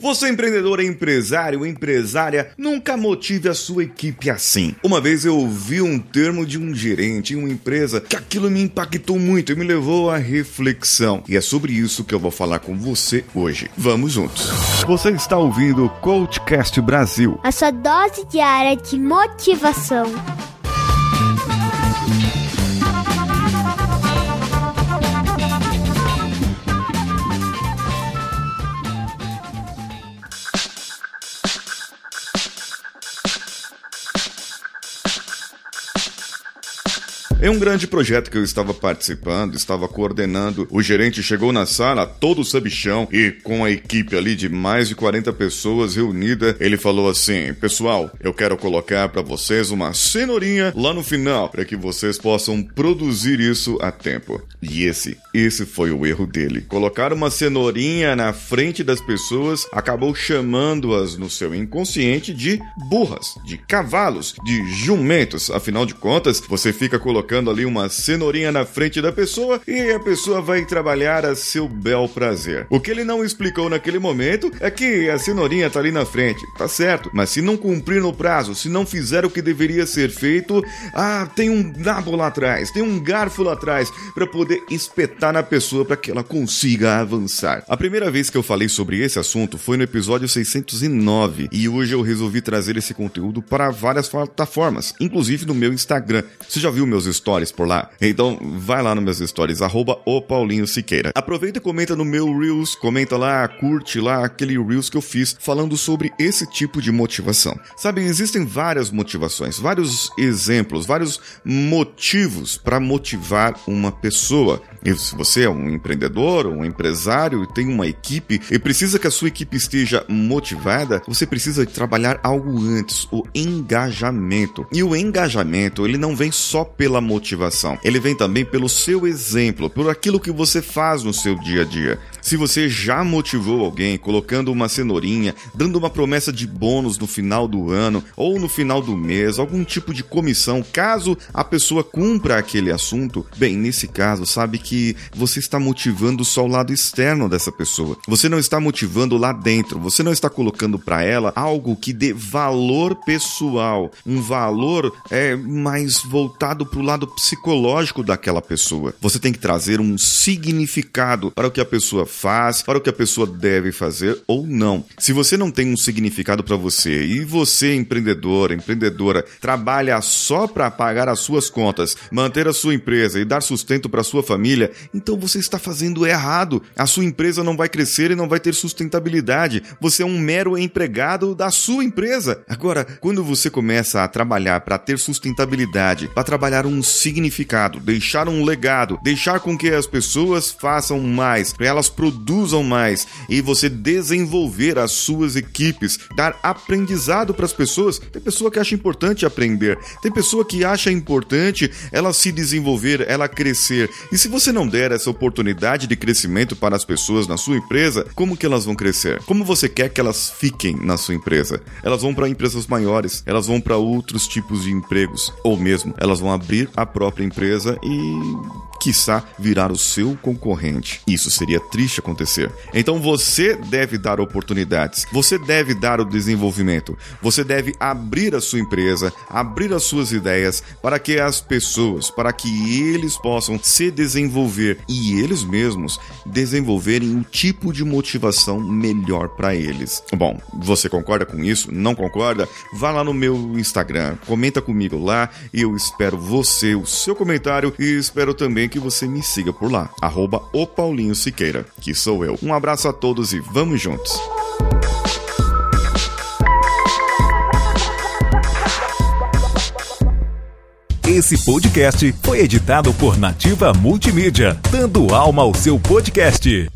Você empreendedor, empresário, empresária, nunca motive a sua equipe assim. Uma vez eu ouvi um termo de um gerente em uma empresa que aquilo me impactou muito e me levou à reflexão. E é sobre isso que eu vou falar com você hoje. Vamos juntos. Você está ouvindo o Coachcast Brasil. A sua dose diária de motivação. Em um grande projeto que eu estava participando, estava coordenando, o gerente chegou na sala todo sabichão e com a equipe ali de mais de 40 pessoas reunida, ele falou assim: "Pessoal, eu quero colocar para vocês uma cenourinha lá no final para que vocês possam produzir isso a tempo". E esse, esse foi o erro dele. Colocar uma cenourinha na frente das pessoas acabou chamando-as no seu inconsciente de burras, de cavalos, de jumentos. Afinal de contas, você fica colocando colocando ali uma cenourinha na frente da pessoa e a pessoa vai trabalhar a seu bel prazer. O que ele não explicou naquele momento é que a cenourinha tá ali na frente, tá certo, mas se não cumprir no prazo, se não fizer o que deveria ser feito, ah, tem um nabo lá atrás, tem um garfo lá atrás para poder espetar na pessoa para que ela consiga avançar. A primeira vez que eu falei sobre esse assunto foi no episódio 609 e hoje eu resolvi trazer esse conteúdo para várias plataformas, inclusive no meu Instagram. Você já viu meus por lá. Então vai lá nos meus stories, arroba o Paulinho Siqueira. Aproveita e comenta no meu Reels, comenta lá, curte lá aquele Reels que eu fiz falando sobre esse tipo de motivação. Sabe, existem várias motivações, vários exemplos, vários motivos para motivar uma pessoa. E se você é um empreendedor, um empresário e tem uma equipe e precisa que a sua equipe esteja motivada, você precisa trabalhar algo antes, o engajamento. E o engajamento, ele não vem só pela motivação. Ele vem também pelo seu exemplo, por aquilo que você faz no seu dia a dia. Se você já motivou alguém colocando uma cenourinha, dando uma promessa de bônus no final do ano ou no final do mês, algum tipo de comissão, caso a pessoa cumpra aquele assunto, bem, nesse caso, sabe que você está motivando só o lado externo dessa pessoa. Você não está motivando lá dentro, você não está colocando para ela algo que dê valor pessoal, um valor é mais voltado para o lado psicológico daquela pessoa. Você tem que trazer um significado para o que a pessoa faz, para o que a pessoa deve fazer ou não. Se você não tem um significado para você e você, empreendedor, empreendedora, trabalha só para pagar as suas contas, manter a sua empresa e dar sustento para sua família, então você está fazendo errado. A sua empresa não vai crescer e não vai ter sustentabilidade. Você é um mero empregado da sua empresa. Agora, quando você começa a trabalhar para ter sustentabilidade, para trabalhar um significado, deixar um legado, deixar com que as pessoas façam mais, elas produzam mais e você desenvolver as suas equipes, dar aprendizado para as pessoas. Tem pessoa que acha importante aprender, tem pessoa que acha importante ela se desenvolver, ela crescer. E se você não der essa oportunidade de crescimento para as pessoas na sua empresa, como que elas vão crescer? Como você quer que elas fiquem na sua empresa? Elas vão para empresas maiores, elas vão para outros tipos de empregos, ou mesmo elas vão abrir a própria empresa e quiçá virar o seu concorrente. Isso seria triste acontecer. Então você deve dar oportunidades, você deve dar o desenvolvimento, você deve abrir a sua empresa, abrir as suas ideias para que as pessoas, para que eles possam se desenvolver e eles mesmos desenvolverem um tipo de motivação melhor para eles. Bom, você concorda com isso? Não concorda? Vá lá no meu Instagram, comenta comigo lá e eu espero você, o seu comentário e espero também que você me siga por lá, arroba o Paulinho Siqueira, que sou eu. Um abraço a todos e vamos juntos! Esse podcast foi editado por Nativa Multimídia, dando alma ao seu podcast.